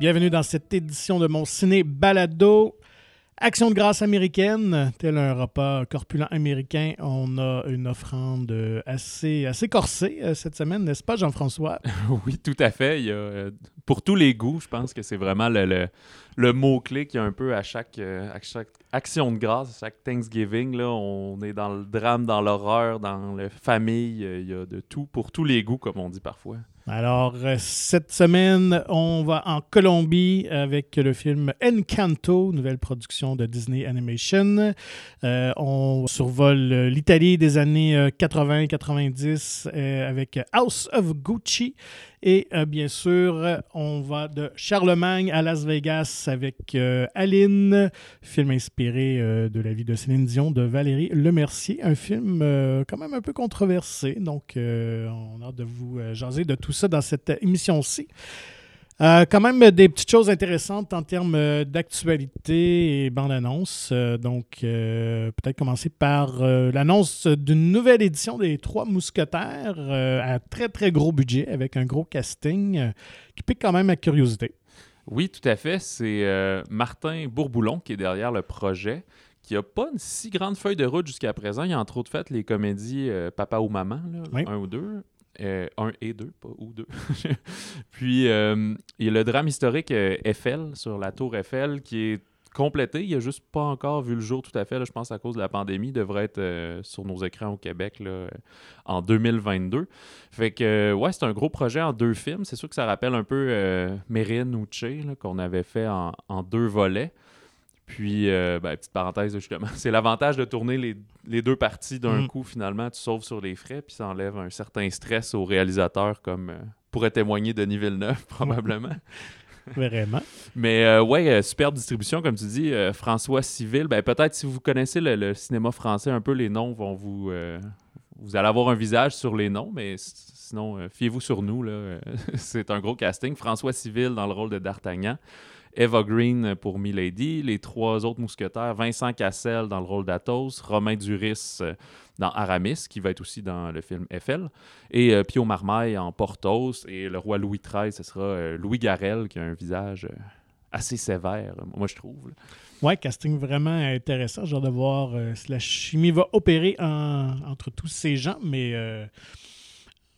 Bienvenue dans cette édition de mon ciné balado. Action de grâce américaine, tel un repas corpulent américain, on a une offrande assez, assez corsée euh, cette semaine, n'est-ce pas Jean-François? oui, tout à fait. Il y a, euh, pour tous les goûts, je pense que c'est vraiment le, mot-clé qu'il y a un peu à chaque, euh, action de grâce, à chaque Thanksgiving. On est dans le drame, dans l'horreur, dans la famille. Il y a de tout pour tous les goûts, comme on dit parfois. Alors, euh, cette semaine, on va en Colombie avec le film Encanto, nouvelle production de Disney Animation. Euh, on survole l'Italie des années 80-90 avec House of Gucci. Et euh, bien sûr, on va de Charlemagne à Las Vegas avec euh, Aline, film inspiré euh, de la vie de Céline Dion de Valérie Lemercier, un film quand même un peu controversé. Donc, on a hâte de vous jaser de tout ça dans cette émission-ci. Euh, quand même des petites choses intéressantes en termes euh, d'actualité et bande-annonce. Euh, donc, peut-être commencer par l'annonce d'une nouvelle édition des Trois Mousquetaires à très, très gros budget avec un gros casting qui pique quand même à curiosité. Oui, tout à fait. C'est Martin Bourboulon qui est derrière le projet qui n'a pas une si grande feuille de route jusqu'à présent. Il y a entre autres fait les comédies Papa ou Maman, un ou deux. Euh, un et deux, pas ou deux. Puis, euh, il y a le drame historique euh, Eiffel, sur la tour Eiffel, qui est complété. Il n'a juste pas encore vu le jour tout à fait, je pense, à cause de la pandémie. Il devrait être sur nos écrans au Québec là, en 2022. Fait que, ouais, c'est un gros projet en deux films. C'est sûr que ça rappelle un peu Mérine ou Che, qu'on avait fait en deux volets. Puis, euh, ben, petite parenthèse, justement, c'est l'avantage de tourner les, deux parties d'un mm. coup, finalement. Tu sauves sur les frais, puis ça enlève un certain stress au réalisateur, comme euh, pourrait témoigner Denis Villeneuve, probablement. Vraiment. Mais euh, ouais, super distribution, comme tu dis. François Civil, ben, peut-être si vous connaissez le, cinéma français un peu, les noms vont vous. vous allez avoir un visage sur les noms, mais sinon, fiez-vous sur nous. c'est un gros casting. François Civil dans le rôle de D'Artagnan. Eva Green pour Milady, les trois autres mousquetaires, Vincent Cassel dans le rôle d'Athos, Romain Duris euh, dans Aramis, qui va être aussi dans le film Eiffel, et euh, Pio Marmaille en Porthos, et le roi Louis XIII, ce sera euh, Louis Garel, qui a un visage assez sévère, moi je trouve. Ouais, casting vraiment intéressant. Hâte de voir si la chimie va opérer entre tous ces gens, mais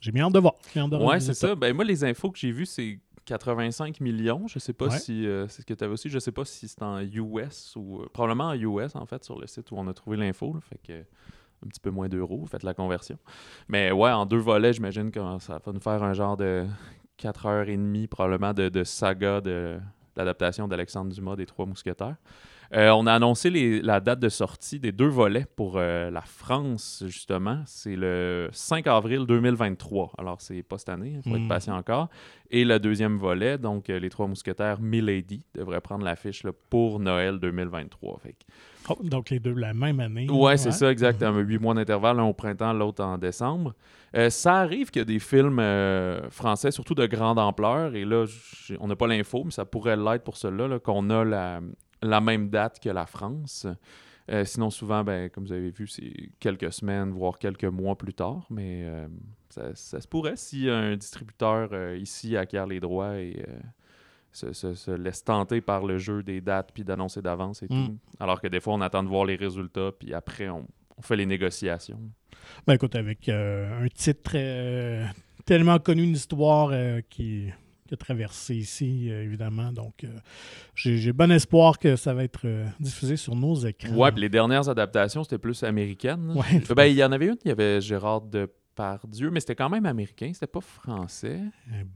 j'ai bien hâte de voir. Ouais, c'est ça. Ben, moi, les infos que j'ai vues, c'est 85 millions. Je sais pas si euh, c'est ce que tu avais aussi. Je sais pas si c'est en US ou euh, probablement en US en fait sur le site où on a trouvé l'info. Fait que un petit peu moins d'euros, faites la conversion. Mais ouais, en deux volets, j'imagine que ça va nous faire un genre de 4 heures et demie probablement de, saga de l'adaptation d'Alexandre Dumas des Trois Mousquetaires. Euh, on a annoncé la date de sortie des deux volets pour euh, la France, justement. C'est le 5 avril 2023. Alors, c'est pas cette année, il faut être hmm. patient encore. Et le deuxième volet, donc euh, Les Trois Mousquetaires Milady, devrait prendre l'affiche pour Noël 2023. donc, les deux la même année. Ouais, c'est ça, exactement. Huit mois d'intervalle, l'un au printemps, l'autre en décembre. ça arrive qu'il y a des films français, surtout de grande ampleur, et là, on n'a pas l'info, mais ça pourrait l'être pour cela, qu'on a la, la même date que la France. Euh, sinon, souvent, ben, comme vous avez vu, c'est quelques semaines, voire quelques mois plus tard. Mais euh, ça, se pourrait si un distributeur euh, ici acquiert les droits et se, laisse tenter par le jeu des dates puis d'annoncer d'avance et mm. tout. Alors que des fois, on attend de voir les résultats puis après, on, fait les négociations. Ben écoute, avec un titre tellement connu, une histoire qui traversé ici, euh, évidemment. Donc, euh, j'ai bon espoir que ça va être euh, diffusé sur nos écrans. Ouais, les dernières adaptations, c'était plus américaine. Ben, il y en avait une, il y avait Gérard Depardieu, mais c'était quand même américain, c'était pas français.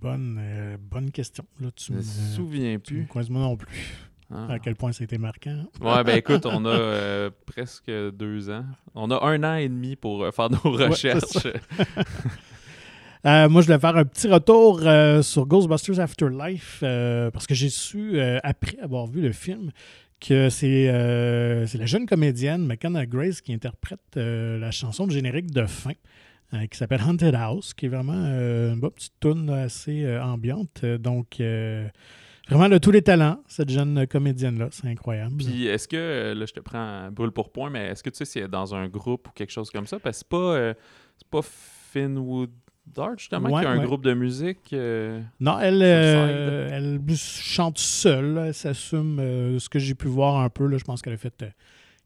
bonne, bonne question. Là, tu me souviens plus. moi non plus. Ah. À quel point ça a été marquant. Ouais, ben écoute, on a presque deux ans. On a un an et demi pour faire nos recherches. Euh, moi, je voulais faire un petit retour euh, sur Ghostbusters Afterlife euh, parce que j'ai su, après avoir vu le film, que c'est la jeune comédienne McKenna Grace qui interprète la chanson de générique de fin. qui s'appelle Haunted House, qui est vraiment une bonne petite tune assez ambiante. Donc, Vraiment, de tous les talents, cette jeune comédienne-là. C'est incroyable. Puis, est-ce que, là, je te prends brûle pour point, mais est-ce que tu sais si elle est dans un groupe ou quelque chose comme ça? Parce que c'est pas, c'est pas Finwood Dart, justement, qui a un groupe de musique. Euh, non, elle, euh, elle chante seule. Elle s'assume euh, ce que j'ai pu voir un peu. Là, je pense qu'elle a fait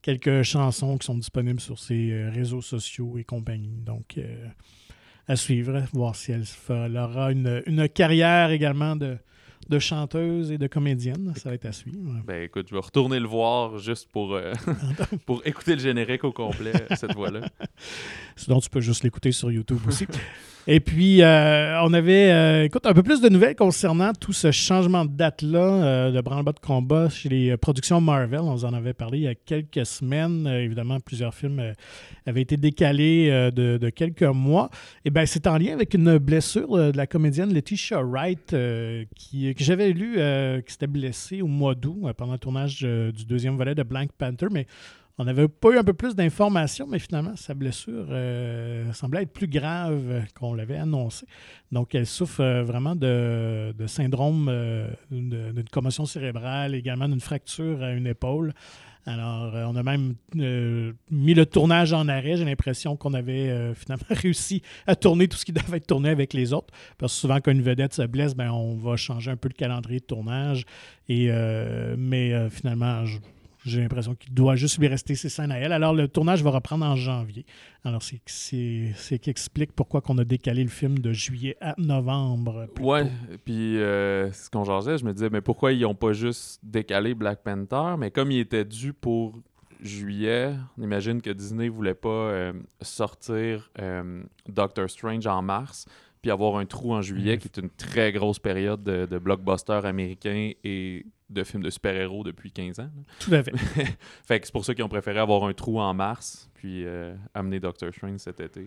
quelques chansons qui sont disponibles sur ses réseaux sociaux et compagnie. Donc, à suivre, voir si elle, elle aura une, une carrière également de, de chanteuse et de comédienne. Ça va être à suivre. Ben écoute, je vais retourner le voir juste pour, euh, pour écouter le générique au complet, cette voix-là. Sinon, tu peux juste l'écouter sur YouTube aussi. Et puis, euh, on avait, euh, écoute, un peu plus de nouvelles concernant tout ce changement de date-là euh, de branle-bas de combat chez les productions Marvel. On vous en avait parlé il y a quelques semaines. évidemment, plusieurs films avaient été décalés de, quelques mois. Et bien, c'est en lien avec une blessure de la comédienne Letitia Wright, qui, que j'avais lu qui s'était blessée au mois d'août pendant le tournage du deuxième volet de Blank Panther. On n'avait pas eu un peu plus d'informations, mais finalement, sa blessure euh, semblait être plus grave qu'on l'avait annoncé. Donc, elle souffre euh, vraiment de, syndrome euh, d'une commotion cérébrale, également d'une fracture à une épaule. Alors, on a même mis le tournage en arrêt. J'ai l'impression qu'on avait finalement réussi à tourner tout ce qui devait être tourné avec les autres. Parce que souvent, quand une vedette se blesse, ben, on va changer un peu le calendrier de tournage. Mais finalement, j'ai l'impression qu'il doit juste lui rester ses scènes à elle. Alors, le tournage va reprendre en janvier. Alors, c'est ce qui explique pourquoi on a décalé le film de juillet à novembre. Ouais, puis euh, ce qu'on jasait, je me disais, mais pourquoi ils n'ont pas juste décalé Black Panther? Mais comme il était dû pour juillet, on imagine que Disney voulait pas euh, sortir euh, Doctor Strange en mars puis avoir un trou en juillet, qui est une très grosse période de, de blockbusters américains et de films de super-héros depuis 15 ans. Tout à fait. fait que c'est pour ça qu'ils ont préféré avoir un trou en mars, puis euh, amener Doctor Strange cet été.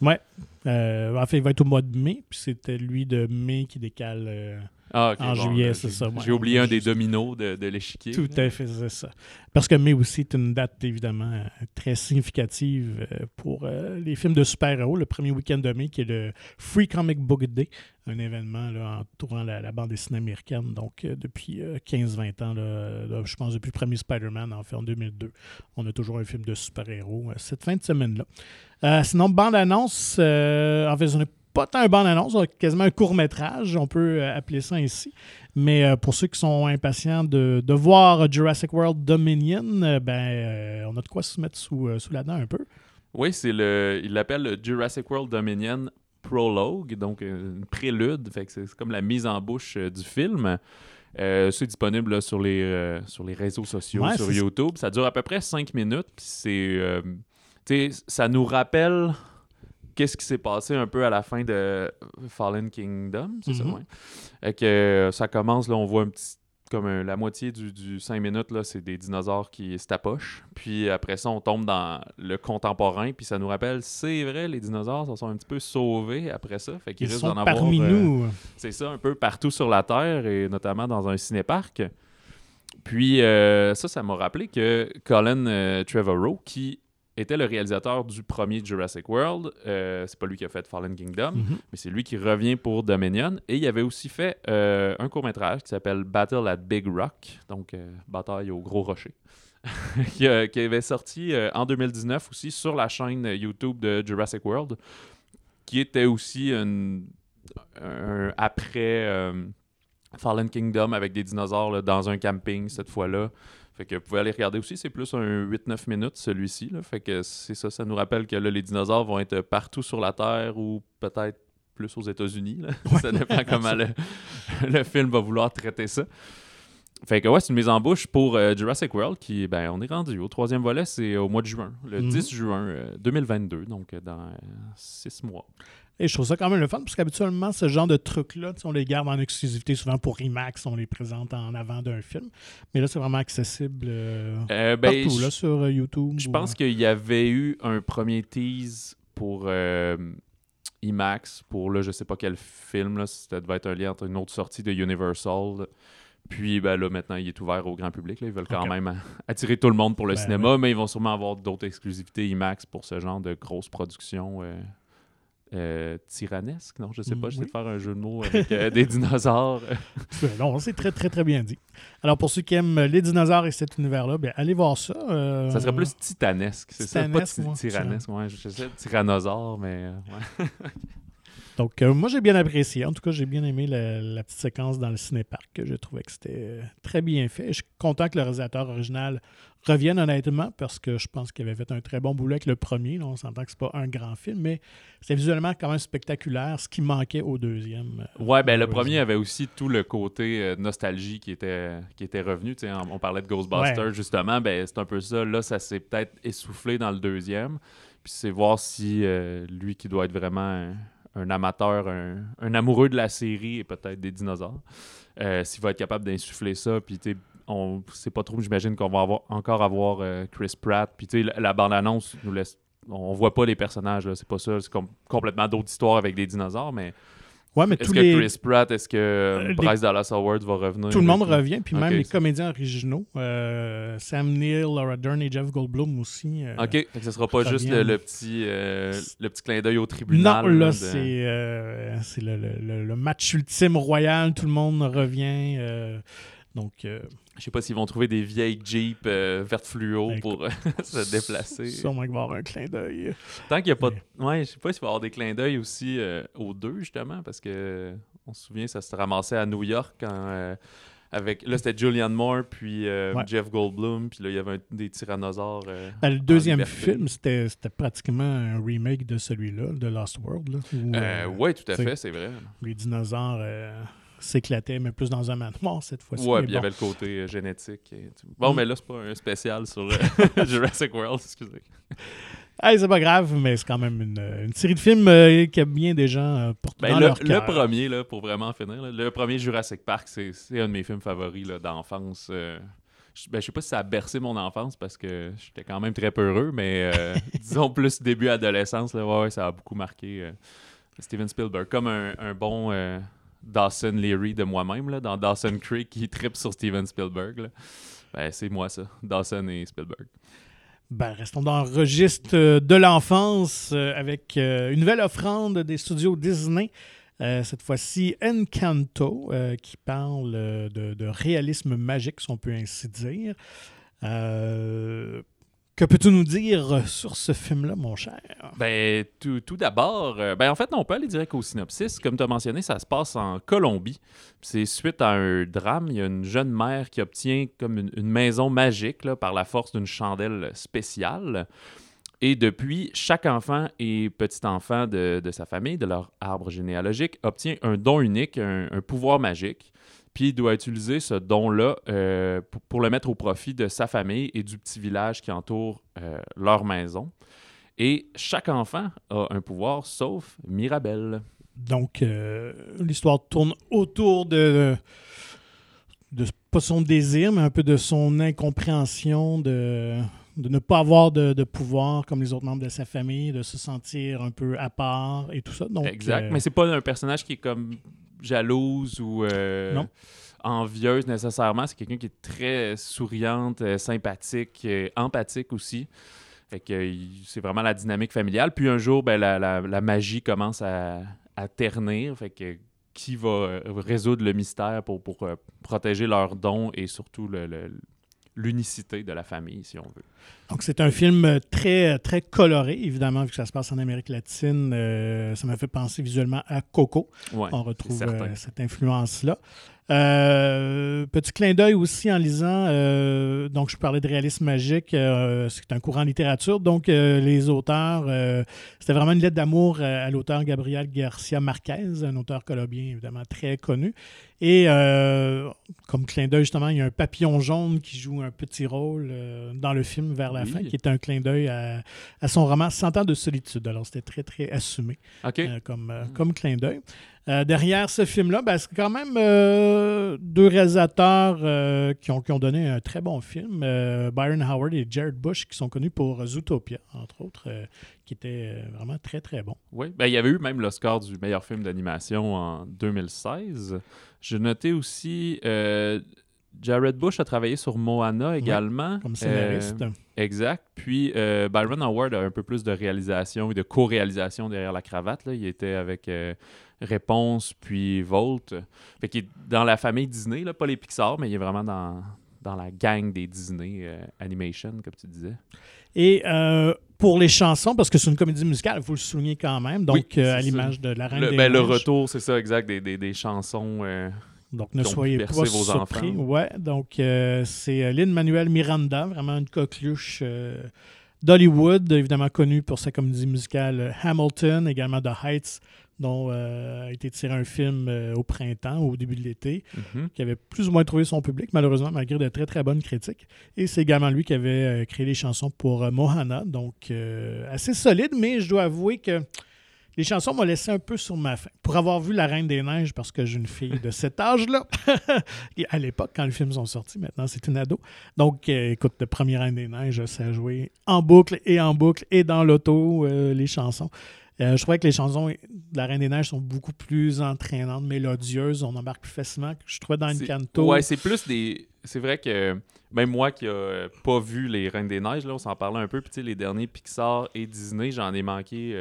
Ouais. Euh, en fait, il va être au mois de mai, puis c'était lui de mai qui décale euh, ah, en juillet, c'est ça. J'ai oublié un des dominos de, de l'échiquier. Tout à fait, c'est ça. Parce que mai aussi est une date évidemment très significative euh, pour euh, les films de super-héros. Le premier week-end de mai qui est le Free Comic Book Day, un événement là, entourant la, bande dessinée américaine. Donc euh, depuis 15-20 ans, je pense depuis le premier Spider-Man en fait en 2002, on a toujours un film de super-héros cette fin de semaine-là. sinon, bande-annonce, en fait, on pas tant un bande-annonce, quasiment un court-métrage, on peut euh, appeler ça ainsi. Mais euh, pour ceux qui sont impatients de, voir Jurassic World Dominion, euh, ben, on a de quoi se mettre sous, la dent un peu. Oui, c'est le, il l'appelle Jurassic World Dominion Prologue, donc une prélude, fait c'est comme la mise en bouche du film. c'est disponible sur, les, sur les réseaux sociaux, sur YouTube. Ça dure à peu près cinq minutes. C'est, ça nous rappelle qu'est-ce qui s'est passé un peu à la fin de Fallen Kingdom, c'est ça, mhm. ouais. que euh, ça commence, là, on voit un petit comme la moitié du, du 5 minutes, là, c'est des dinosaures qui se tapochent. Puis après ça, on tombe dans le contemporain, puis ça nous rappelle, c'est vrai, les dinosaures se sont un petit peu sauvés après ça. Fait qu'ils Ils sont parmi euh, nous. c'est ça, un peu partout sur la Terre, et notamment dans un cinéparc. Puis euh, ça, ça m'a rappelé que Colin Trevorrow, qui était le réalisateur du premier Jurassic World. Euh, c'est pas lui qui a fait Fallen Kingdom, mhm. mais c'est lui qui revient pour Dominion. Et il avait aussi fait euh, un court-métrage qui s'appelle Battle at Big Rock, donc euh, Bataille au Gros Rocher, qui, avait sorti en 2019 aussi sur la chaîne YouTube de Jurassic World, qui était aussi un, après Fallen Kingdom avec des dinosaures dans un camping cette fois-là. Fait que vous pouvez aller regarder aussi, c'est plus un 8-9 minutes celui-ci. Fait que c'est ça, ça nous rappelle que là, les dinosaures vont être partout sur la Terre ou peut-être plus aux États-Unis. ça dépend comment le, film va vouloir traiter ça. Fait que ouais, c'est une mise en bouche pour euh, Jurassic World qui, ben, on est rendu au troisième volet, c'est au mois de juin, le 10 mhm. juin 2022, euh, donc euh, dans six mois. Et je trouve ça quand même le fun, parce qu'habituellement, ce genre de trucs-là, on les garde en exclusivité souvent pour IMAX, on les présente en avant d'un film. Mais là, c'est vraiment accessible euh, euh, ben, partout, là, sur euh, YouTube. Je pense qu'il y avait eu un premier tease pour IMAX, pour là, je sais pas quel film, là, ça devait être un lien entre une autre sortie de Universal. Puis ben, là, maintenant, il est ouvert au grand public. Ils veulent quand même attirer tout le monde pour le ben cinéma, mais ils vont sûrement avoir d'autres exclusivités IMAX pour ce genre de grosses productions euh, tyrannesque, non, je sais pas, je sais faire un jeu de mots avec euh, des dinosaures. non, c'est très, très, très bien dit. Alors, pour ceux qui aiment les dinosaures et cet univers-là, bien, allez voir ça. Euh, ça serait plus titanesque, c'est ça, pas tyrannesque, ouais, je sais, tyrannosaure, mais... Donc, euh, moi, j'ai bien apprécié. En tout cas, j'ai bien aimé la, petite séquence dans le cinépark. Je trouvais que c'était euh, très bien fait. Je suis content que le réalisateur original revienne, honnêtement, parce que je pense qu'il avait fait un très bon boulot avec le premier. on s'entend que c'est pas un grand film, mais c'est visuellement quand même spectaculaire, ce qui manquait au deuxième. Euh, ouais, ben le premier avait aussi tout le côté nostalgie qui était, qui était revenu. On, on, parlait de Ghostbusters, justement. Ben, c'est un peu ça. Là, ça s'est peut-être essoufflé dans le deuxième. Puis c'est voir si lui qui doit être vraiment un amateur, un, amoureux de la série et peut-être des dinosaures, euh, s'il va être capable d'insuffler ça, puis on sait pas trop, j'imagine qu'on va avoir, encore avoir euh, Chris Pratt, puis la, la bande-annonce nous laisse, on voit pas les personnages, c'est pas ça, c'est complètement d'autres histoires avec des dinosaures, mais est-ce que Chris Pratt, est-ce que euh, Bryce Dallas Howard va revenir? Tout le monde revient, puis même les comédiens originaux. Euh, Sam Neill, Laura Dern et Jeff Goldblum aussi. Euh, OK, ce ne sera pas juste le, petit, le petit clin d'œil au tribunal. Non, là, c'est le, le, match ultime royal. Tout le monde revient. donc... Je sais pas s'ils vont trouver des vieilles Jeeps euh, vertes fluo pour euh, se déplacer. Sûrement qu'il va y avoir un clin d'œil. Tant qu'il n'y a pas. Ouais, je sais pas s'il va y avoir des clins d'œil aussi euh, aux deux, justement, parce que on se souvient, ça se ramassait à New York quand. avec, là, c'était Julianne Moore, puis Jeff Goldblum, puis là, il y avait des tyrannosaures. Ben, le deuxième film, c'était pratiquement un remake de celui-là, de Lost World. oui, tout à fait, c'est vrai. Les dinosaures s'éclatait, mais plus dans un manoir cette fois-ci. Ouais, puis il y avait le côté euh, génétique. Bon, mm. mais là, c'est pas un spécial sur euh, Jurassic World, excusez. Hey, c'est pas grave, mais c'est quand même une, série de films euh, qui a bien des gens portent ben, dans le, leur le premier, là, pour vraiment finir, le premier Jurassic Park, c'est un de mes films favoris d'enfance. je, ben, je sais pas si ça a bercé mon enfance parce que j'étais quand même très peu heureux, mais disons plus début adolescence, là, ouais, ça a beaucoup marqué Steven Spielberg. Comme un, un bon Dawson Leary de moi-même, dans Dawson Creek, qui tripe sur Steven Spielberg. Ben, c'est moi, ça. Dawson et Spielberg. Ben, restons dans le registre euh, de l'enfance euh, avec euh, une nouvelle offrande des studios Disney. cette fois-ci, Encanto, qui parle de, de, réalisme magique, si on peut ainsi dire. Que peux-tu nous dire sur ce film-là, mon cher? Ben, tout, d'abord, euh, ben en fait, on peut aller direct au synopsis. Comme tu as mentionné, ça se passe en Colombie. C'est suite à un drame. Il y a une jeune mère qui obtient comme une, maison magique par la force d'une chandelle spéciale. Et depuis, chaque enfant et petit-enfant de, sa famille, de leur arbre généalogique, obtient un don unique, un pouvoir magique puis il doit utiliser ce don-là euh, pour, le mettre au profit de sa famille et du petit village qui entoure euh, leur maison. Et chaque enfant a un pouvoir, sauf Mirabelle. Donc, euh, l'histoire tourne autour de, de, pas son désir, mais un peu de son incompréhension de, de ne pas avoir de, pouvoir comme les autres membres de sa famille, de se sentir un peu à part et tout ça. Donc, exact, mais c'est pas un personnage qui est comme jalouse ou euh, envieuse nécessairement. C'est quelqu'un qui est très souriante, euh, sympathique, euh, empathique aussi. Fait que c'est vraiment la dynamique familiale. Puis un jour, ben, la, magie commence à, ternir. Fait que qui va résoudre le mystère pour, pour protéger leurs dons et surtout l'unicité de la famille, si on veut. Donc, c'est un film très, très coloré, évidemment, vu que ça se passe en Amérique latine. Euh, ça m'a fait penser visuellement à Coco. On retrouve euh, cette influence-là. Euh, petit clin d'œil aussi en lisant, euh, donc je parlais de réalisme magique, euh, c'est un courant en littérature, donc les auteurs, c'était vraiment une lettre d'amour à l'auteur Gabriel Garcia Marquez, un auteur colombien évidemment très connu. Et comme clin d'œil, justement, il y a un papillon jaune qui joue un petit rôle dans le film vers la fin, qui est un clin d'œil à, son roman Cent ans de solitude. Alors c'était très, très assumé comme, comme clin d'œil. Euh, derrière ce film-là, ben, c'est quand même euh, deux réalisateurs euh, qui, ont, ont, donné un très bon film. Byron Howard et Jared Bush, qui sont connus pour Zootopia, entre autres, qui était vraiment très, très bon. Oui, ben, il y avait eu même le score du meilleur film d'animation en 2016. J'ai noté aussi... Jared Bush a travaillé sur Moana également. comme scénariste. exact. Puis Byron Howard a un peu plus de réalisation et de co-réalisation derrière la cravate. Là. Il était avec Réponse, puis Volt. Fait qu'il est dans la famille Disney, là, pas les Pixar, mais il est vraiment dans, dans la gang des Disney Animation, comme tu disais. Et pour les chansons, parce que c'est une comédie musicale, il faut le souligner quand même, donc à l'image de La Reine le, des ben, Le retour, c'est ça, exact, des, des, des chansons donc, ne soyez pas surpris. Ouais, donc, euh, c'est euh, Lynn-Manuel Miranda, vraiment une coqueluche euh, d'Hollywood, évidemment connue pour sa comédie musicale Hamilton, également The Heights, dont a été tiré un film au printemps, au début de l'été, mhm. qui avait plus ou moins trouvé son public, malheureusement, malgré de très, très bonnes critiques. Et c'est également lui qui avait créé les chansons pour Mohana, donc assez solide, mais je dois avouer que les chansons m'ont laissé un peu sur ma faim. Pour avoir vu La Reine des Neiges, parce que j'ai une fille de cet âge-là, à l'époque, quand les films sont sortis, maintenant c'est une ado. Donc, euh, écoute, le premier Reine des Neiges, ça a joué en boucle et en boucle et dans l'auto, euh, les chansons. Euh, je trouvais que les chansons de La Reine des Neiges sont beaucoup plus entraînantes, mélodieuses. On embarque plus facilement. Je trouvais dans Encanto. Ouais, c'est plus des. C'est vrai que même moi qui n'ai pas vu les Reines des Neiges, là, on s'en parlait un peu. Puis les derniers Pixar et Disney, j'en ai manqué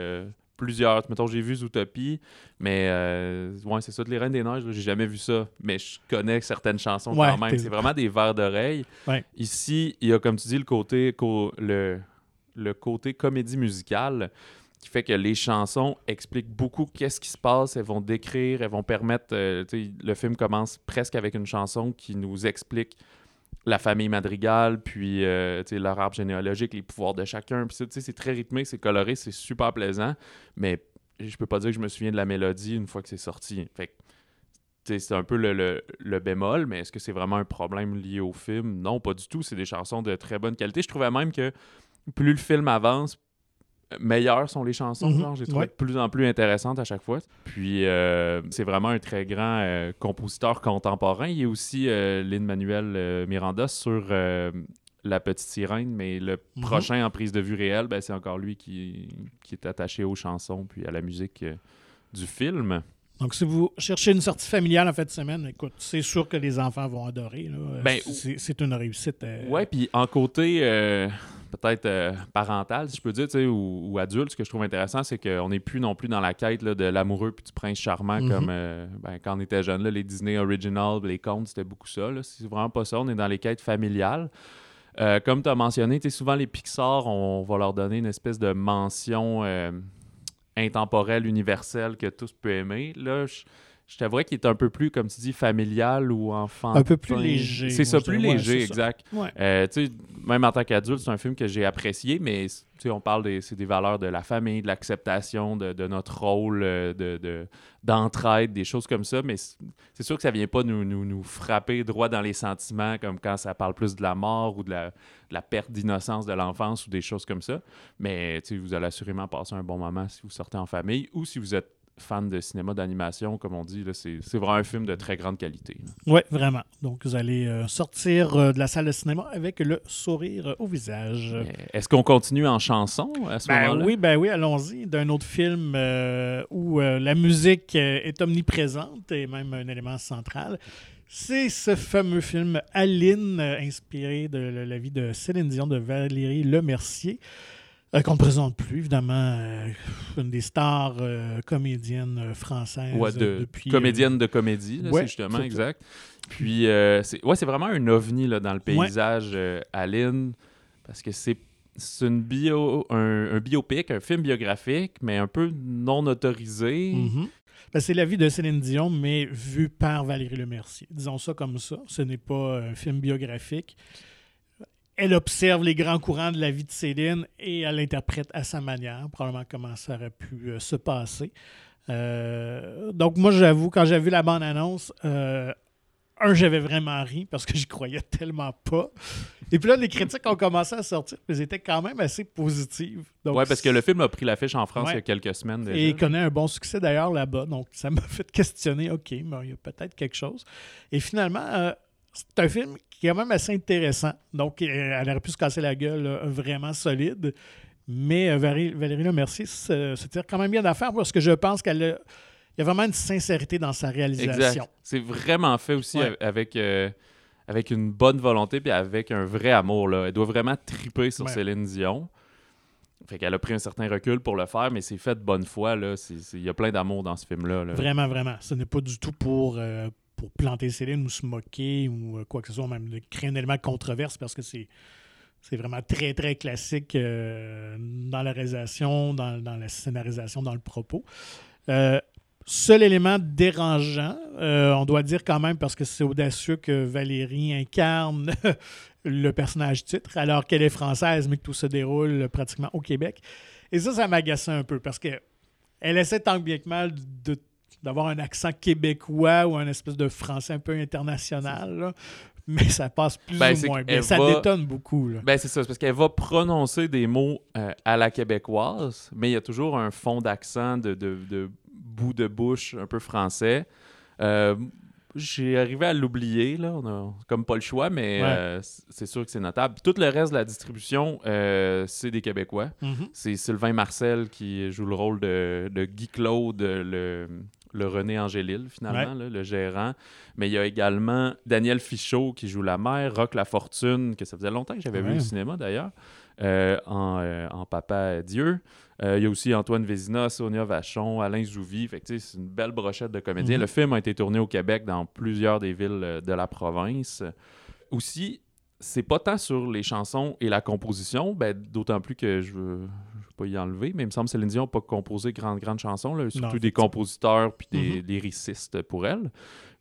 plusieurs. Mettons, j'ai vu Zootopie, mais euh, ouais, c'est ça, de Les Reines des Neiges, j'ai jamais vu ça. Mais je connais certaines chansons quand même. C'est vraiment des vers d'oreille. Ici, il y a, comme tu dis, le côté, le, le côté comédie musicale qui fait que les chansons expliquent beaucoup qu'est-ce qui se passe, elles vont décrire, elles vont permettre. Euh, le film commence presque avec une chanson qui nous explique la famille Madrigal, puis euh, leur arbre généalogique, les pouvoirs de chacun. C'est très rythmé, c'est coloré, c'est super plaisant. Mais je peux pas dire que je me souviens de la mélodie une fois que c'est sorti. Fait c'est un peu le, le, bémol, mais est-ce que c'est vraiment un problème lié au film? Non, pas du tout. C'est des chansons de très bonne qualité. Je trouvais même que plus le film avance, meilleures sont les chansons. Mhm. J'ai trouvé de plus en plus intéressantes à chaque fois. Puis euh, c'est vraiment un très grand euh, compositeur contemporain. Il y a aussi euh, Lin-Manuel Miranda sur La Petite Sirène, mais le mhm. prochain en prise de vue réelle, ben, c'est encore lui qui, qui, est attaché aux chansons puis à la musique du film. Donc, si vous cherchez une sortie familiale en fin de semaine, écoute, c'est sûr que les enfants vont adorer. Ben, c'est une réussite. Ouais, puis en côté peut-être euh, parental, si je peux dire, ou, ou, adulte, ce que je trouve intéressant, c'est qu'on n'est plus non plus dans la quête de l'amoureux puis du prince charmant mhm. comme euh, ben, quand on était jeune, là, les Disney Original, les contes, c'était beaucoup ça. C'est vraiment pas ça. On est dans les quêtes familiales. Euh, comme tu as mentionné, souvent les Pixar, on, va leur donner une espèce de mention intemporelle, universelle que tous peuvent aimer. Là, je je t'avouerais qu'il est un peu plus, comme tu dis, familial ou enfant. Un peu plus léger. C'est ça, plus léger, exact. Euh, même en tant qu'adulte, c'est un film que j'ai apprécié, mais on parle des, des valeurs de la famille, de l'acceptation, de, notre rôle, euh, de, d'entraide, des choses comme ça. Mais c'est sûr que ça vient pas nous, nous, frapper droit dans les sentiments, comme quand ça parle plus de la mort ou de la, de la perte d'innocence de l'enfance ou des choses comme ça. Mais vous allez assurément passer un bon moment si vous sortez en famille ou si vous êtes fan de cinéma d'animation, comme on dit, c'est vraiment un film de très grande qualité. Oui, vraiment. Donc, vous allez euh, sortir euh, de la salle de cinéma avec le sourire au visage. Est-ce qu'on continue en chanson à ce ben moment-là? Oui, ben oui, allons-y. D'un autre film euh, où la musique est omniprésente et même un élément central. C'est ce fameux film Aline, inspiré de la vie de Céline Dion de Valérie Lemercier. Euh, qu'on ne présente plus, évidemment, euh, une des stars euh, comédiennes françaises. Ouais, de, comédienne de comédie, c'est justement, exact. Puis, c'est ouais, vraiment un ovni là, dans le paysage, Aline, parce que c'est une bio, un, biopic, un film biographique, mais un peu non autorisé. Mm-hmm. Ben, c'est la vie de Céline Dion, mais vu par Valérie Lemercier. Disons ça comme ça. Ce n'est pas un film biographique elle observe les grands courants de la vie de Céline et elle l'interprète à sa manière, probablement comment ça aurait pu euh, se passer. Euh, donc moi, j'avoue, quand j'ai vu la bande-annonce, euh, un, j'avais vraiment ri parce que je croyais tellement pas. Et puis là, les critiques ont commencé à sortir, mais elles étaient quand même assez positives. Oui, parce que le film a pris l'affiche en France il y a quelques semaines déjà. Et il connaît un bon succès d'ailleurs là-bas. Donc ça m'a fait questionner, OK, mais il y a peut-être quelque chose. Et finalement, c'est un film qui est quand même assez intéressant. Donc, euh, elle aurait pu se casser la gueule vraiment solide. Mais euh, Valérie, Valérie Mercier se, tire quand même bien d'affaire parce que je pense qu'elle a, y a vraiment une sincérité dans sa réalisation. C'est vraiment fait aussi avec, euh, avec une bonne volonté et avec un vrai amour. Là. Elle doit vraiment triper sur Céline Dion. Fait qu'elle a pris un certain recul pour le faire, mais c'est fait de bonne foi. Il y a plein d'amour dans ce film-là. Vraiment, vraiment. Ce n'est pas du tout pour, pour planter Céline ou se moquer ou quoi que ce soit, même de créer un élément de controverse parce que c'est c'est vraiment très, très classique dans la réalisation, dans, la scénarisation, dans le propos. seul élément dérangeant, on doit dire quand même, parce que c'est audacieux que Valérie incarne le personnage titre, alors qu'elle est française, mais que tout se déroule pratiquement au Québec. Et ça, ça m'agaçait un peu parce que elle essaie tant bien que mal d'avoir un accent québécois ou un espèce de français un peu international. mais ça passe plus ben, ou moins bien. Ça détonne beaucoup. Ben, c'est ça, parce qu'elle va prononcer des mots euh, à la québécoise, mais il y a toujours un fond d'accent de, de, bout de bouche un peu français. Euh, j'ai arrivé à l'oublier, là. On a comme pas le choix, mais euh, c'est sûr que c'est notable. Tout le reste de la distribution, euh, c'est des Québécois. Mm-hmm. C'est Sylvain Marcel qui joue le rôle de, Guy Claude, le, René Angélil, finalement, le gérant. Mais il y a également Daniel Fichot qui joue la mère, Rock La Fortune, que ça faisait longtemps que j'avais vu au cinéma d'ailleurs, euh, en, en, Papa Dieu. Euh, il y a aussi Antoine Vézina, Sonia Vachon, Alain Zouvi. c'est une belle brochette de comédiens. Mhm. Le film a été tourné au Québec dans plusieurs des villes euh, de la province. Aussi, c'est pas tant sur les chansons et la composition, ben, d'autant plus que je pas y enlever, mais il me semble que Céline Dion n'a pas composé grande, grande chansons, là, surtout des compositeurs puis des mhm. lyricistes pour elle.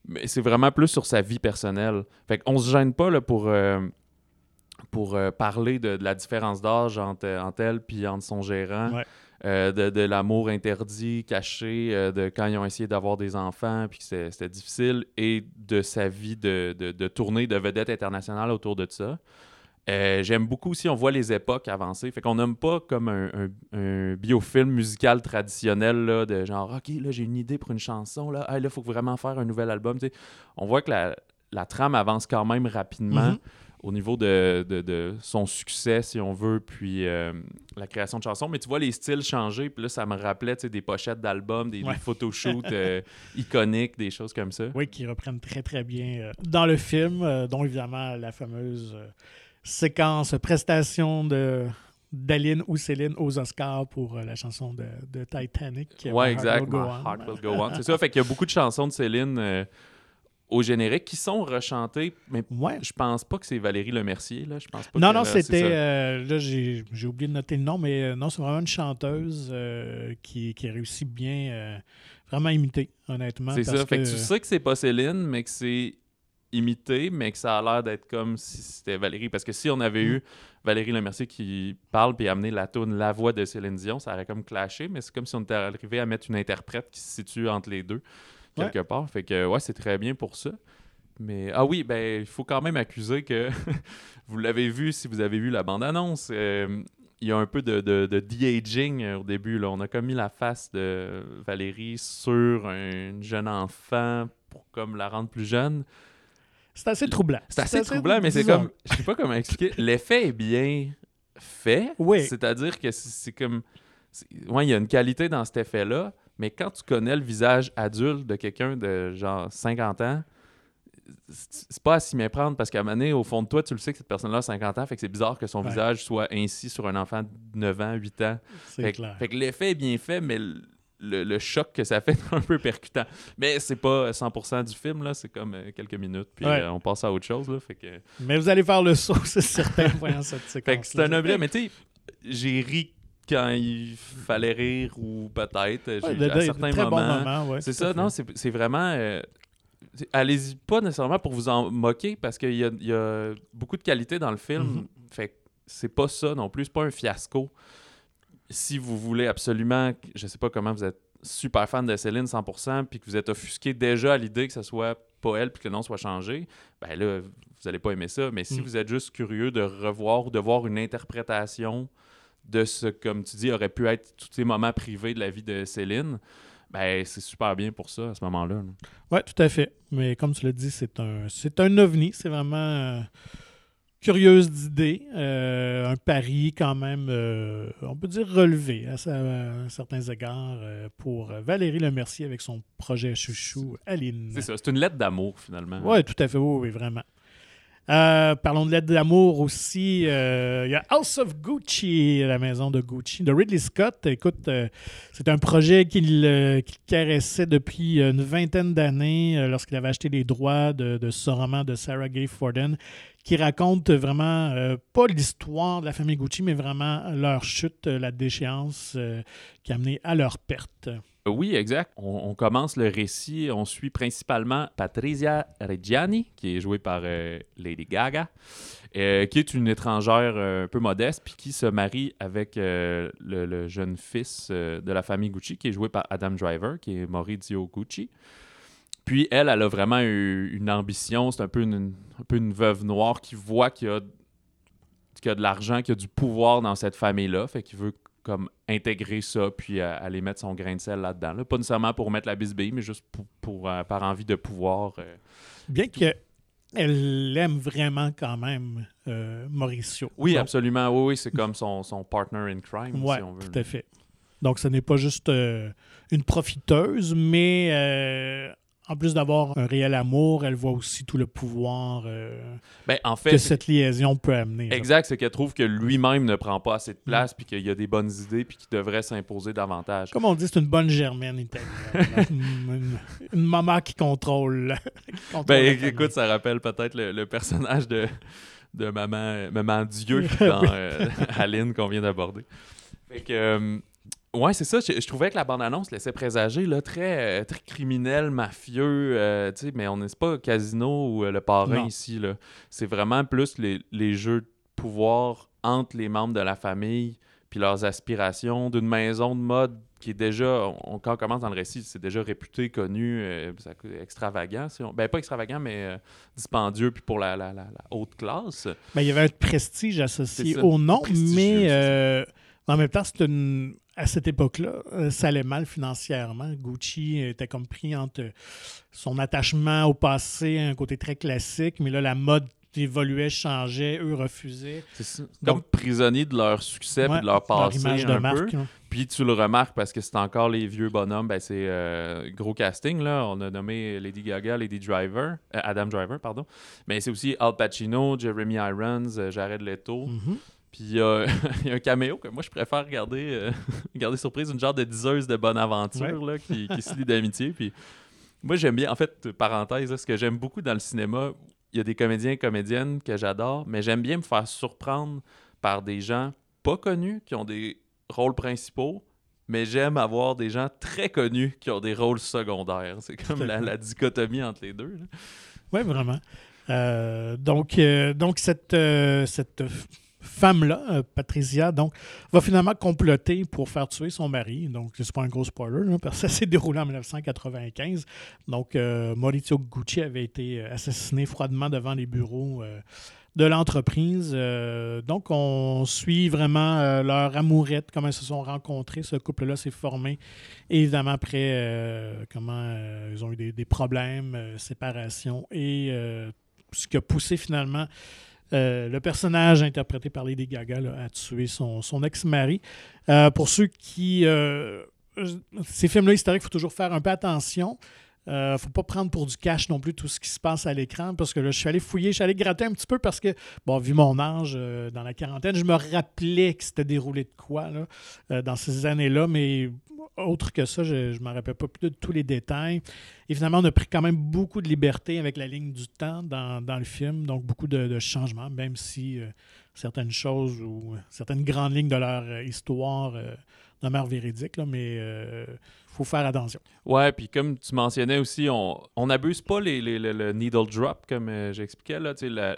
Mais c'est vraiment plus sur sa vie personnelle. Fait qu'on se gêne pas là, pour. Euh, pour euh, parler de, la différence d'âge entre, entre, elle et entre son gérant. Euh, de, l'amour interdit, caché, euh, de quand ils ont essayé d'avoir des enfants, puis que c'était difficile, et de sa vie de, de, tournée de vedette internationale autour de ça. J'aime beaucoup aussi, on voit les époques avancer. Fait qu'on n'aime pas comme un, biofilm musical traditionnel là, de genre, OK, là, j'ai une idée pour une chanson, là, il faut vraiment faire un nouvel album. on voit que la, la, trame avance quand même rapidement. Mm-hmm au niveau de, son succès, si on veut, puis euh, la création de chansons. Mais tu vois les styles changer, puis là, ça me rappelait des pochettes d'albums, des, photoshoots euh, iconiques, des choses comme ça. Oui, qui reprennent très, très bien euh, dans le film, dont évidemment la fameuse séquence prestation de d'Aline ou Céline aux Oscars pour la chanson de, Titanic. Oui, exact. Heart Will Go On. C'est ça, fait qu'il y a beaucoup de chansons de Céline au générique qui sont rechantés. Mais ouais. je pense pas que c'est Valérie Lemercier. Là. Je pense pas non, non, c'était. Euh, là, j'ai oublié de noter le nom, mais euh, non, c'est vraiment une chanteuse euh, qui, qui réussit bien, vraiment imiter, honnêtement. C'est ça. Fait que tu sais que c'est pas Céline, mais que c'est imité, mais que ça a l'air d'être comme si c'était Valérie. Parce que si on avait mm. eu Valérie Lemercier qui parle puis amener la tune, la voix de Céline Dion, ça aurait comme clashé, mais c'est comme si on était arrivé à mettre une interprète qui se situe entre les deux quelque part. Fait que, ouais, c'est très bien pour ça. Mais, ah oui, ben, il faut quand même accuser que vous l'avez vu si vous avez vu la bande-annonce. Euh, il y a un peu de, de, de euh, au début. Là. On a comme mis la face de Valérie sur un jeune enfant pour comme la rendre plus jeune. C'est assez troublant. C'est assez, troublant, mais c'est comme. Je sais pas comment expliquer. L'effet est bien fait. Oui. C'est-à-dire que c'est comme. Ouais, il y a une qualité dans cet effet-là, mais quand tu connais le visage adulte de quelqu'un de genre 50 ans, c'est pas à s'y méprendre parce qu'à un moment donné, au fond de toi, tu le sais que cette personne-là a 50 ans, fait que c'est bizarre que son visage soit ainsi sur un enfant de 9 ans, 8 ans. C'est clair. Fait que l'effet est bien fait, mais le, choc que ça fait est un peu percutant. Mais c'est pas 100% du film, là, c'est comme euh, quelques minutes, puis euh, on passe à autre chose. Là, fait que... Mais vous allez faire le saut, c'est certain, voyant cette séquence. Fait que c'est un objet, mais tu sais, j'ai ri quand il fallait rire ou peut-être à certains moments. c'est ça, non, c'est vraiment. Euh, allez-y pas nécessairement pour vous en moquer parce qu'il y, y a, beaucoup de qualité dans le film. Mm-hmm. Fait c'est pas ça non plus, c'est pas un fiasco. Si vous voulez absolument, je sais pas comment vous êtes super fan de Céline 100% puis que vous êtes offusqué déjà à l'idée que ce soit pas elle puis que le nom soit changé, ben là, vous allez pas aimer ça. Mais si mm. vous êtes juste curieux de revoir ou de voir une interprétation de ce, comme tu dis, aurait pu être tous ces moments privés de la vie de Céline, ben, c'est super bien pour ça à ce moment-là. Oui, tout à fait. Mais comme tu l'as dit, c'est un, c'est un ovni. C'est vraiment euh, curieuse d'idée. Euh, un pari quand même, euh, on peut dire relevé à, certains égards pour Valérie Lemercier avec son projet Chouchou Aline. C'est ça, c'est une lettre d'amour finalement. Oui, tout à fait, oui, oui, vraiment. Euh, parlons de l'aide d'amour aussi. Euh, il y a House of Gucci, la maison de Gucci, de Ridley Scott. Écoute, euh, c'est un projet qu'il caressait depuis une vingtaine d'années lorsqu'il avait acheté les droits de, de, ce roman de Sarah Gay Forden qui raconte vraiment pas l'histoire de la famille Gucci, mais vraiment leur chute, la déchéance qui a amené à leur perte. Oui, exact. On, commence le récit, on suit principalement Patricia Reggiani, qui est jouée par euh, Lady Gaga, euh, qui est une étrangère euh, un peu modeste, puis qui se marie avec le, jeune fils de la famille Gucci, qui est joué par Adam Driver, qui est Maurizio Gucci. Puis elle, elle a vraiment eu une ambition, c'est un peu une, un peu une veuve noire qui voit qu'il y a, qu'il y a de l'argent, qu'il y a du pouvoir dans cette famille-là, fait qu'il veut comme intégrer ça puis euh, aller mettre son grain de sel là-dedans. Pas nécessairement pour mettre la bisbille, mais juste pour, euh, par envie de pouvoir. Euh, Bien qu'elle aime vraiment quand même Mauricio. Oui, absolument. Oui, oui c'est comme son, son, partner in crime, si on veut. tout à fait. Donc, ce n'est pas juste une profiteuse, mais en plus d'avoir un réel amour, elle voit aussi tout le pouvoir euh, ben, en fait, que cette liaison peut amener. Exact, c'est qu'elle trouve que lui-même ne prend pas assez de place, puis qu'il y a des bonnes idées, puis qu'il devrait s'imposer davantage. Comme on dit, c'est une bonne germaine italienne. une, maman qui contrôle. ben, écoute, ça rappelle peut-être le, personnage de, de maman, maman Dieu dans euh, Aline qu'on vient d'aborder. Fait que, euh, Ouais, c'est ça. Je, trouvais que la bande-annonce laissait présager là, très, euh, très criminel, mafieux. Euh, mais on n'est pas Casino ou euh, le parrain ici. C'est vraiment plus les, les, jeux de pouvoir entre les membres de la famille puis leurs aspirations d'une maison de mode qui est déjà, on, quand on commence dans le récit, c'est déjà réputé, connu, extravagant. ben, pas extravagant, mais dispendieux, puis pour la, la, la, haute classe. Ben, il y avait un prestige associé au nom, mais en même temps, c'est une à cette époque-là, euh, ça allait mal financièrement. Gucci était comme pris entre son attachement au passé, un côté très classique, mais là, la mode évoluait, changeait, eux refusaient. C'est comme prisonniers de leur succès et de leur passé image de marque, Puis tu le remarques parce que c'est encore les vieux bonhommes, ben c'est euh, gros casting là. On a nommé Lady Gaga, Lady Driver, euh, Adam Driver pardon. Mais c'est aussi Al Pacino, Jeremy Irons, Jared Leto. Mm-hmm. Puis il y, a un caméo que moi je préfère regarder, euh, regarder surprise, une genre de diseuse de bonne aventure là, qui, qui se lie d'amitié. Puis moi j'aime bien, en fait, parenthèse, ce que j'aime beaucoup dans le cinéma, il y a des comédiens et comédiennes que j'adore, mais j'aime bien me faire surprendre par des gens pas connus qui ont des rôles principaux, mais j'aime avoir des gens très connus qui ont des rôles secondaires. C'est comme la, dichotomie entre les deux. Oui, vraiment. Euh, donc, euh, donc, cette, cette femme-là, euh, Patricia, donc, va finalement comploter pour faire tuer son mari. Donc, c'est pas un gros spoiler, parce que ça s'est déroulé en 1995. Donc, euh, Maurizio Gucci avait été euh, assassiné froidement devant les bureaux de l'entreprise. donc, on suit vraiment leur amourette, comment ils se sont rencontrés. Ce couple-là s'est formé, évidemment, après comment ils ont eu des, des problèmes, séparation, et ce qui a poussé finalement euh, le personnage interprété par Lady Gaga a tué son, ex-mari. Euh, pour ceux qui... Euh, ces films-là historiques, il faut toujours faire un peu attention. Il ne faut pas prendre pour du cash non plus tout ce qui se passe à l'écran parce que là, je suis allé fouiller, je suis allé gratter un petit peu parce que, bon, vu mon âge dans la quarantaine, je me rappelais que c'était déroulé de quoi là, dans ces années-là, mais autre que ça, je ne me rappelle pas plus de tous les détails. Et finalement, on a pris quand même beaucoup de liberté avec la ligne du temps dans, le film, donc beaucoup de, changements, même si euh, certaines choses ou euh, certaines grandes lignes de leur euh, histoire demeurent véridiques, mais il faut faire attention. Ouais, puis comme tu mentionnais aussi, on n'abuse pas les, le needle drop, comme j'expliquais,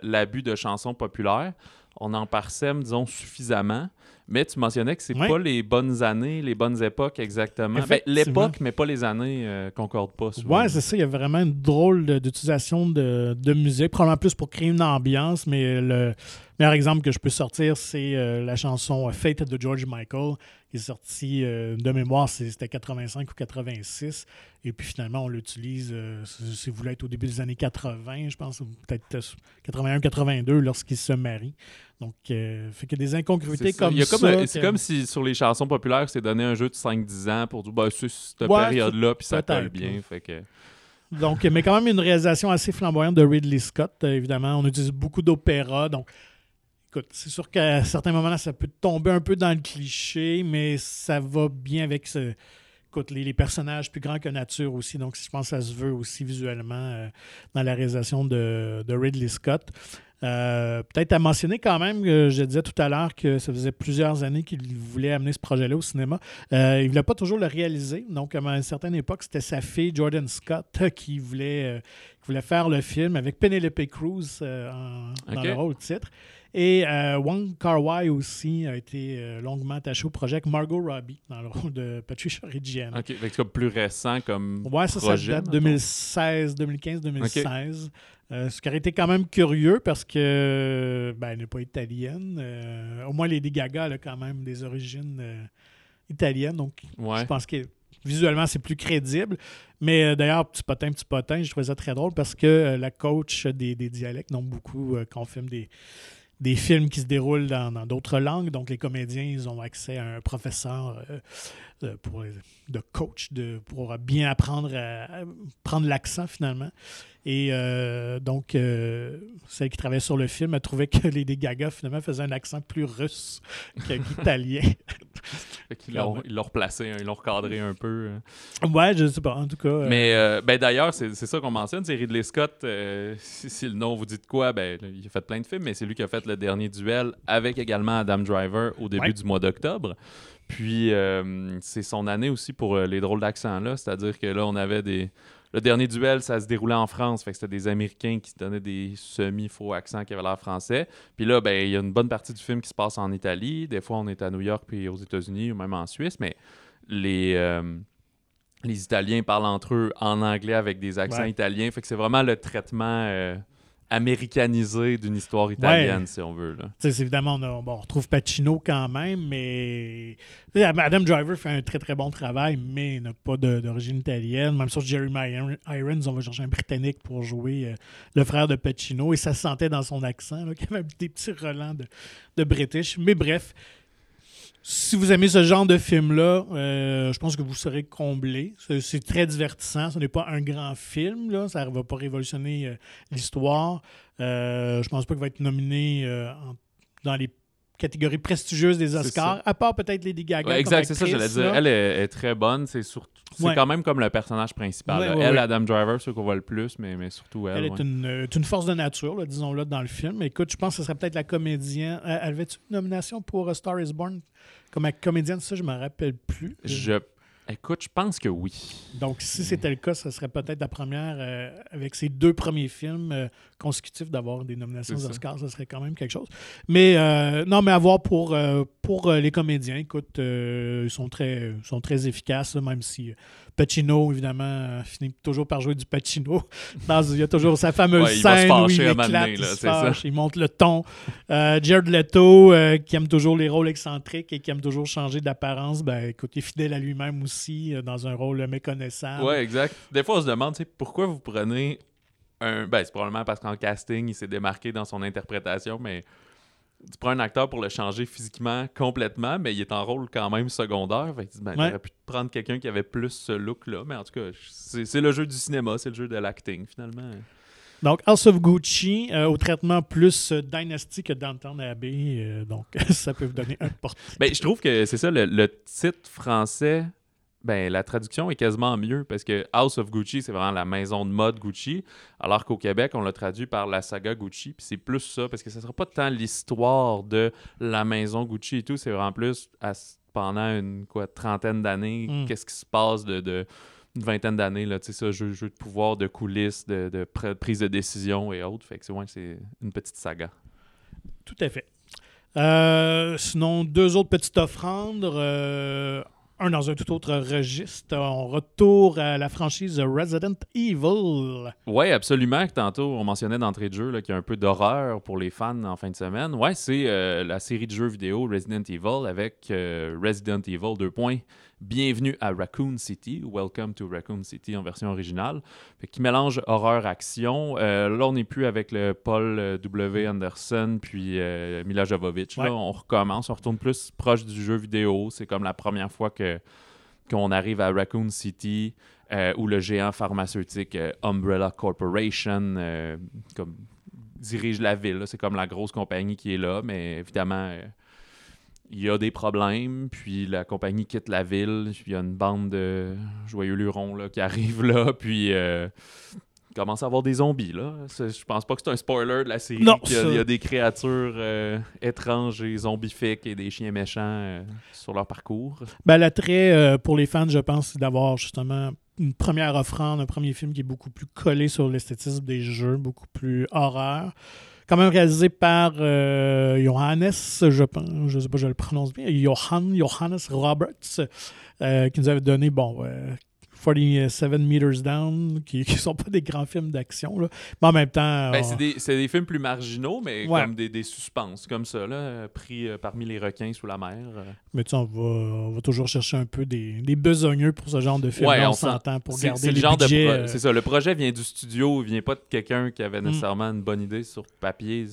l'abus de chansons populaires. On en parsème, disons, suffisamment. Mais tu mentionnais que c'est pas les bonnes années, les bonnes époques exactement. Ben, l'époque, mais pas les années euh, concordent pas. Souvent. Ouais, c'est ça. Il y a vraiment une drôle d'utilisation de, de, musique, probablement plus pour créer une ambiance, mais le meilleur exemple que je peux sortir, c'est euh, la chanson Fate de George Michael, qui est sortie euh, de mémoire, c'était 85 ou 86. Et puis finalement, on l'utilise, si vous voulez, être au début des années 80, je pense, peut-être 81-82, lorsqu'il se marie. Donc, euh, fait qu'il y a des incongruités comme ça. C'est comme si sur les chansons populaires, c'est donné un jeu de 5-10 ans pour dire, bah, c'est cette période-là, puis ça colle bien. Fait que... Donc, mais quand même une réalisation assez flamboyante de Ridley Scott, évidemment. On utilise beaucoup d'opéra, donc écoute, c'est sûr qu'à certains moments là, ça peut tomber un peu dans le cliché, mais ça va bien avec ce, écoute, les, personnages plus grands que nature aussi. Donc, je pense que ça se veut aussi visuellement dans la réalisation de, de Ridley Scott. Euh, peut-être à mentionner quand même, que je disais tout à l'heure que ça faisait plusieurs années qu'il voulait amener ce projet-là au cinéma. Euh, il ne voulait pas toujours le réaliser. Donc, à une certaine époque, c'était sa fille, Jordan Scott, qui voulait, euh, voulait faire le film avec Penelope Cruz dans le rôle titre. Et Wong Kar Wai aussi a été longuement attaché au projet avec Margot Robbie dans le rôle de Patricia Reggiani. OK, c'est plus récent comme Ouais, ça, projet, ça date 2016, 2015, 2016. Euh, ce qui aurait été quand même curieux parce que ben, elle n'est pas italienne. Euh, au moins, Lady Gaga elle a quand même des origines euh, italiennes. Donc, je pense que visuellement, c'est plus crédible. Mais d'ailleurs, petit potin, petit potin, je trouvais ça très drôle parce que la coach des, dialectes, donc beaucoup quand on filme des, des films qui se déroulent dans d'autres langues. Donc, les comédiens, ils ont accès à un professeur pour, de coach de, pour bien apprendre à prendre l'accent finalement. Et euh, donc, euh, celle qui travaillait sur le film a trouvé que Lady Gaga, finalement, faisait un accent plus russe qu'italien. ils l'ont replacé, hein, ils l'ont recadré un peu. Hein. Ouais, je sais pas, en tout cas. Euh. Mais ben, d'ailleurs, c'est ça qu'on mentionne, c'est Ridley Scott. Si, le nom vous dit de quoi, ben, il a fait plein de films, mais c'est lui qui a fait le dernier duel avec également Adam Driver au début du mois d'octobre. Puis, c'est son année aussi pour les drôles d'accent là, c'est-à-dire que là, on avait des le dernier duel, ça se déroulait en France. Fait que c'était des Américains qui se donnaient des semi-faux accents qui avaient l'air français. Puis là, ben, il y a une bonne partie du film qui se passe en Italie. Des fois, on est à New York puis aux États-Unis ou même en Suisse. Mais les, euh, les Italiens parlent entre eux en anglais avec des accents italiens. Fait que c'est vraiment le traitement. Américanisé d'une histoire italienne, si on veut. Là. Évidemment, on, on, retrouve Pacino quand même, mais Adam Driver fait un très très bon travail, mais il n'a pas d'origine italienne. Même sur Jeremy Irons, on va chercher un Britannique pour jouer euh, le frère de Pacino, et ça se sentait dans son accent, qu'il y avait des petits relents de, de British. Mais bref, si vous aimez ce genre de film-là, euh, je pense que vous serez comblé. C'est très divertissant. Ce n'est pas un grand film. Là. Ça ne va pas révolutionner euh, l'histoire. Euh, je pense pas qu'il va être nominé dans les catégories prestigieuses des Oscars, à part peut-être Lady Gaga. exact, c'est ça, j'allais dire. Elle est, très bonne. C'est surtout. C'est quand même comme le personnage principal. elle, Adam Driver, c'est qu'on voit le plus, mais, mais surtout elle. Elle est une, une, force de nature, disons-le, dans le film. Écoute, je pense que ce serait peut-être la comédienne. Elle avait une nomination pour Star is Born? Comme comédienne, ça, je ne me rappelle plus. Je Écoute, je pense que oui. Donc, si c'était le cas, ce serait peut-être la première, euh, avec ses deux premiers films euh, consécutifs, d'avoir des nominations aux Oscars. Ce serait quand même quelque chose. Mais euh, non, mais à voir pour, pour les comédiens, écoute, ils sont très, sont très efficaces, même si Pacino, évidemment, finit toujours par jouer du Pacino. il y a toujours sa fameuse scène où il éclate, il, il monte le ton. Euh, Jared Leto, euh, qui aime toujours les rôles excentriques et qui aime toujours changer d'apparence, ben, écoute, il est fidèle à lui-même aussi euh, dans un rôle méconnaissable. Oui, exact. Des fois, on se demande pourquoi vous prenez un... Ben, c'est probablement parce qu'en casting, il s'est démarqué dans son interprétation, mais tu prends un acteur pour le changer physiquement complètement, mais il est en rôle quand même secondaire. Fait que, ben, J'aurais pu prendre quelqu'un qui avait plus ce look-là, mais en tout cas, c'est le jeu du cinéma, c'est le jeu de l'acting finalement. Donc, House of Gucci, euh, au traitement plus euh, Dynasty que Downton Abbey. Euh, donc, ça peut vous donner un portrait. Ben, je trouve que c'est ça, le, titre français ben, la traduction est quasiment mieux parce que House of Gucci, c'est vraiment la maison de mode Gucci, alors qu'au Québec, on l'a traduit par la saga Gucci. Puis c'est plus ça parce que ce sera pas tant l'histoire de la maison Gucci et tout, c'est vraiment plus pendant une quoi, trentaine d'années, hmm. qu'est-ce qui se passe de, une vingtaine d'années, là, tu sais, ça, jeu, jeu, de pouvoir, de coulisses, de, prise de décision et autres. Fait que c'est ouais, une petite saga. Tout à fait. Euh, sinon, deux autres petites offrandes. Euh, un dans un tout autre registre. On retourne à la franchise Resident Evil. Oui, absolument. Tantôt, on mentionnait d'entrée de jeu qu'il y a un peu d'horreur pour les fans en fin de semaine. Ouais, c'est euh, la série de jeux vidéo Resident Evil avec euh, Resident Evil 2 points Bienvenue à Raccoon City, Welcome to Raccoon City en version originale, qui mélange horreur-action. Euh, là, on n'est plus avec le Paul euh, W. Anderson puis euh, Mila Jovovich. Là, on recommence, on retourne plus proche du jeu vidéo. C'est comme la première fois que qu'on arrive à Raccoon City. ou le géant pharmaceutique Umbrella Corporation comme dirige la ville. C'est comme la grosse compagnie qui est là, mais évidemment, il y a des problèmes, puis la compagnie quitte la ville, puis il y a une bande de joyeux lurons là, qui arrivent là, puis euh, commence à avoir des zombies. Là. Je pense pas que c'est un spoiler de la série. Non, il, y a, des créatures euh, étranges et zombifiques et des chiens méchants euh, sur leur parcours. Ben, L'attrait euh, pour les fans, je pense, c'est d'avoir justement une première offrande, un premier film qui est beaucoup plus collé sur l'esthétisme des jeux, beaucoup plus horreur quand même réalisé par euh, Johannes, je pense, je sais pas, je le prononce bien, Johann, Johannes Roberts, euh, qui nous avait donné, bon, 47 Meters Down, qui ne sont pas des grands films d'action. Mais en même temps. Ben, c'est, des, films plus marginaux, mais comme des, des suspens, comme ça, là, pris euh, parmi les requins sous la mer. Euh. Mais tu sais, on va, toujours chercher un peu des, des besogneux pour ce genre de film. on, s'entend pour garder le, genre euh. C'est ça, le projet vient du studio, il vient pas de quelqu'un qui avait mm. nécessairement une bonne idée sur papier.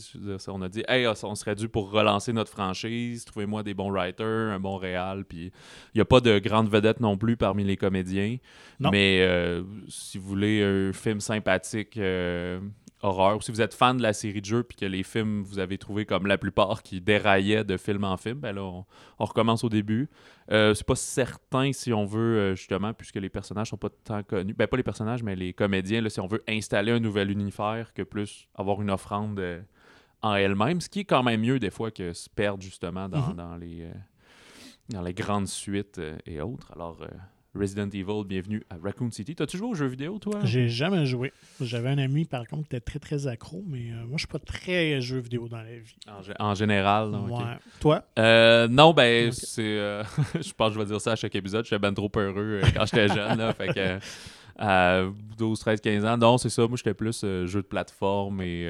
On a dit, hey, on serait dû pour relancer notre franchise, trouvez-moi des bons writers, un bon réal, puis il n'y a pas de grandes vedettes non plus parmi les comédiens. Mais euh, si vous voulez un film sympathique, euh, horreur, ou si vous êtes fan de la série de jeux puis que les films, vous avez trouvé comme la plupart qui déraillaient de film en film, ben là, on, recommence au début. Euh, c'est pas certain si on veut, justement, puisque les personnages sont pas tant connus, ben pas les personnages, mais les comédiens, là, si on veut installer un nouvel univers que plus avoir une offrande en elle-même, ce qui est quand même mieux des fois que se perdre justement dans, mm-hmm. dans les, dans les grandes suites et autres. Alors, Resident Evil, bienvenue à Raccoon City. T'as-tu joué aux jeux vidéo, toi? J'ai jamais joué. J'avais un ami, par contre, qui était très, très accro, mais euh, moi, je suis pas très jeu vidéo dans la vie. En, général, ouais. Toi? Euh, non, ben, c'est... Euh, je pense que je vais dire ça à chaque épisode. J'étais ben trop peureux quand j'étais jeune, là, fait que... À 12, 13, 15 ans. Non, c'est ça. Moi, j'étais plus jeu de plateforme et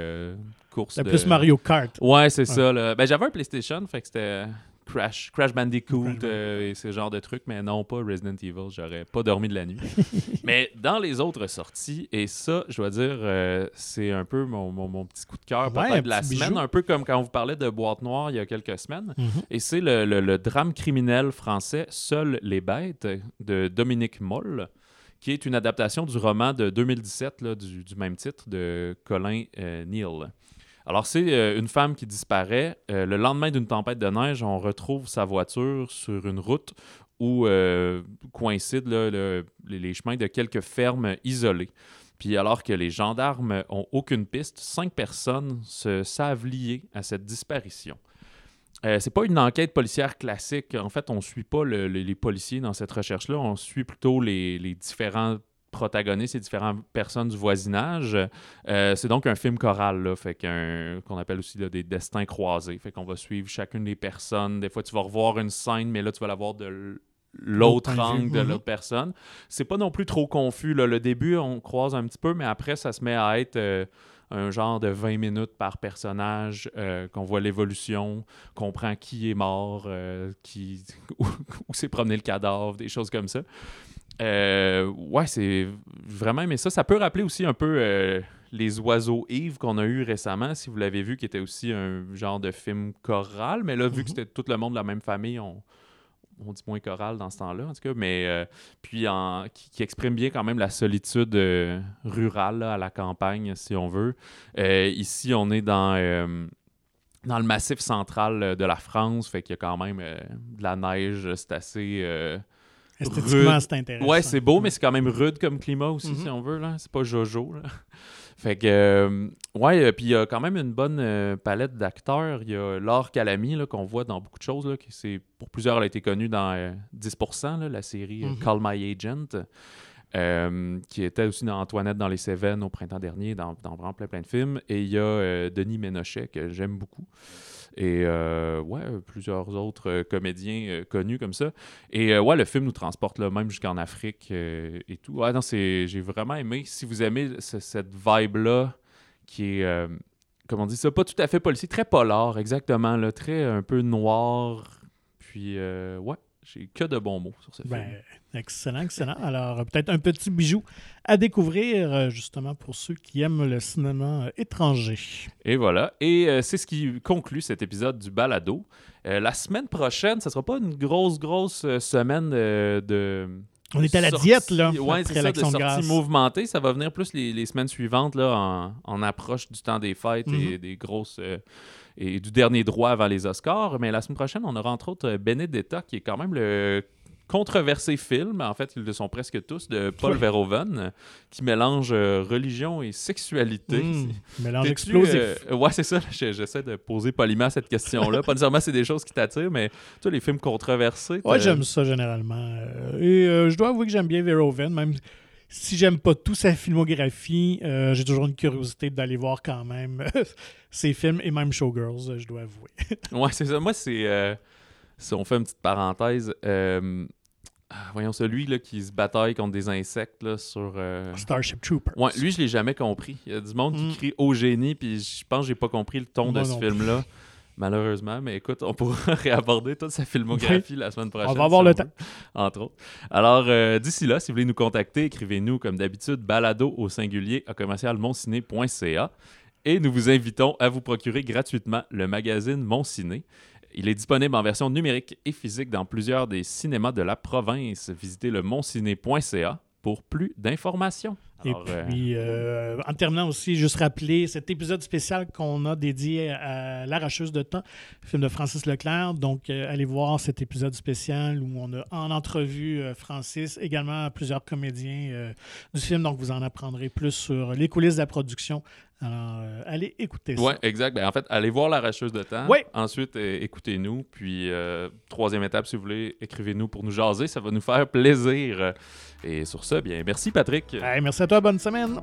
course. C'était plus Mario Kart. Ouais, c'est ça. Là. Ben, j'avais un PlayStation, fait que c'était Crash, Crash Bandicoot euh, et ce genre de trucs, mais non pas Resident Evil. J'aurais pas dormi de la nuit. mais dans les autres sorties, et ça, je dois dire, euh, c'est un peu mon, mon, petit coup de cœur de la semaine, un peu comme quand on vous parlait de Boîte Noire il y a quelques semaines. Mhm. Et c'est le, le, drame criminel français Seuls les bêtes de Dominique Moll qui est une adaptation du roman de 2017 là, du, du, même titre de Colin euh, Neal. Alors, c'est euh, une femme qui disparaît. Euh, le lendemain d'une tempête de neige, on retrouve sa voiture sur une route où euh, coïncident les, chemins de quelques fermes isolées. Puis alors que les gendarmes ont aucune piste, cinq personnes se savent liées à cette disparition. Euh, c'est pas une enquête policière classique. En fait, on suit pas les policiers dans cette recherche-là. On suit plutôt les différents protagonistes et différentes personnes du voisinage. Euh, c'est donc un film choral, là, fait qu'on appelle aussi des destins croisés. Fait qu'on va suivre chacune des personnes. Des fois, tu vas revoir une scène, mais là, tu vas la voir de l'autre angle de l'autre personne. C'est pas non plus trop confus. Le début, on croise un petit peu, mais après, ça se met à être euh, un genre de 20 minutes par personnage, euh, qu'on voit l'évolution, qu'on comprend qui est mort, qui, où, où s'est promené le cadavre, des choses comme ça. Euh, ouais, c'est vraiment mais ça. Ça peut rappeler aussi un peu euh, Les Oiseaux Yves qu'on a eu récemment, si vous l'avez vu, qui était aussi un genre de film choral. Mais là, vu que mhm. c'était tout le monde de la même famille, on, on dit moins choral dans ce temps-là, en tout cas. Mais euh, puis en, qui, exprime bien quand même la solitude rurale à la campagne, si on veut. ici, on est dans dans le massif central de la France, fait qu'il y a quand même de la neige, c'est assez Esthétiquement, c'est intéressant. Ouais, c'est beau, mais c'est quand même rude comme climat aussi, mhm. si on veut. là. C'est pas Jojo. Là. Fait que, euh, ouais, euh, puis il y a quand même une bonne euh, palette d'acteurs. Il y a Laure Calamy, qu'on voit dans beaucoup de choses. Là, qui c'est, pour plusieurs, elle a été connue dans 10%, la série mhm. Call My Agent, qui était aussi dans Antoinette dans les Cévennes au printemps dernier, dans, dans vraiment plein, plein de films. Et il y a Denis Ménochet, que j'aime beaucoup et euh, ouais, plusieurs autres euh, comédiens euh, connus comme ça. Et ouais, le film nous transporte là, même jusqu'en Afrique et tout. Ouais, non, j'ai vraiment aimé. Si vous aimez cette vibe-là, qui est, comment on dit ça, pas tout à fait policier, très polar, exactement, très un peu noir. Puis ouais, j'ai que de bons mots sur ce ben, film. Excellent, excellent. Alors, peut-être un petit bijou à découvrir, euh, justement, pour ceux qui aiment le cinéma euh, étranger. Et voilà. Et euh, c'est ce qui conclut cet épisode du Balado. la semaine prochaine, ce ne sera pas une grosse, grosse semaine de On est à la diète, là. Oui, c'est ça, de sorties mouvementées. Ça va venir plus les, semaines suivantes, là, en, approche du temps des fêtes et mhm. des grosses. Euh, et du dernier droit avant les Oscars. Mais la semaine prochaine, on aura entre autres Benedetta, qui est quand même le controversé film, en fait, ils le sont presque tous, de Paul Verhoeven, qui mélange euh, religion et sexualité. Mmh, mélange explosif. Euh, ouais, c'est ça. J'essaie de poser poliment cette question-là. Pas nécessairement c'est des choses qui t'attirent, mais toi, les films controversés. Ouais, j'aime ça généralement. Euh, et je dois avouer que j'aime bien Verhoeven, même si j'aime pas tout sa filmographie, j'ai toujours une curiosité d'aller voir quand même ses films et même Showgirls, je dois avouer. ouais, c'est ça. Moi, c'est si on fait une petite parenthèse, euh, ah, voyons celui là, qui se bataille contre des insectes là, sur. Euh, Starship Trooper. Ouais, lui, je l'ai jamais compris. Il y a du monde qui mm. crie au génie, puis je pense que j'ai pas compris le ton de ce film-là. Malheureusement, mais écoute, on pourra réaborder toute sa filmographie la semaine prochaine. On va avoir le temps. Entre autres. Alors, euh, d'ici là, si vous voulez nous contacter, écrivez-nous comme d'habitude, balado au singulier à commercialmonciné.ca et nous vous invitons à vous procurer gratuitement le magazine Mon Ciné. Il est disponible en version numérique et physique dans plusieurs des cinémas de la province. Visitez le monciné.ca pour plus d'informations. Et puis, euh, en terminant aussi, juste rappeler cet épisode spécial qu'on a dédié à L'Arracheuse de temps, film de Francis Leclerc. Donc, euh, allez voir cet épisode spécial où on a en entrevue euh, Francis, également plusieurs comédiens du film. Donc, vous en apprendrez plus sur les coulisses de la production alors, euh, allez écouter ça. Oui, exact. Ben, en fait, allez voir l'arracheuse de temps. Oui. Ensuite, euh, écoutez-nous. Puis, euh, troisième étape, si vous voulez, écrivez-nous pour nous jaser. Ça va nous faire plaisir. Et sur ce, bien, merci Patrick. merci à toi. Bonne semaine.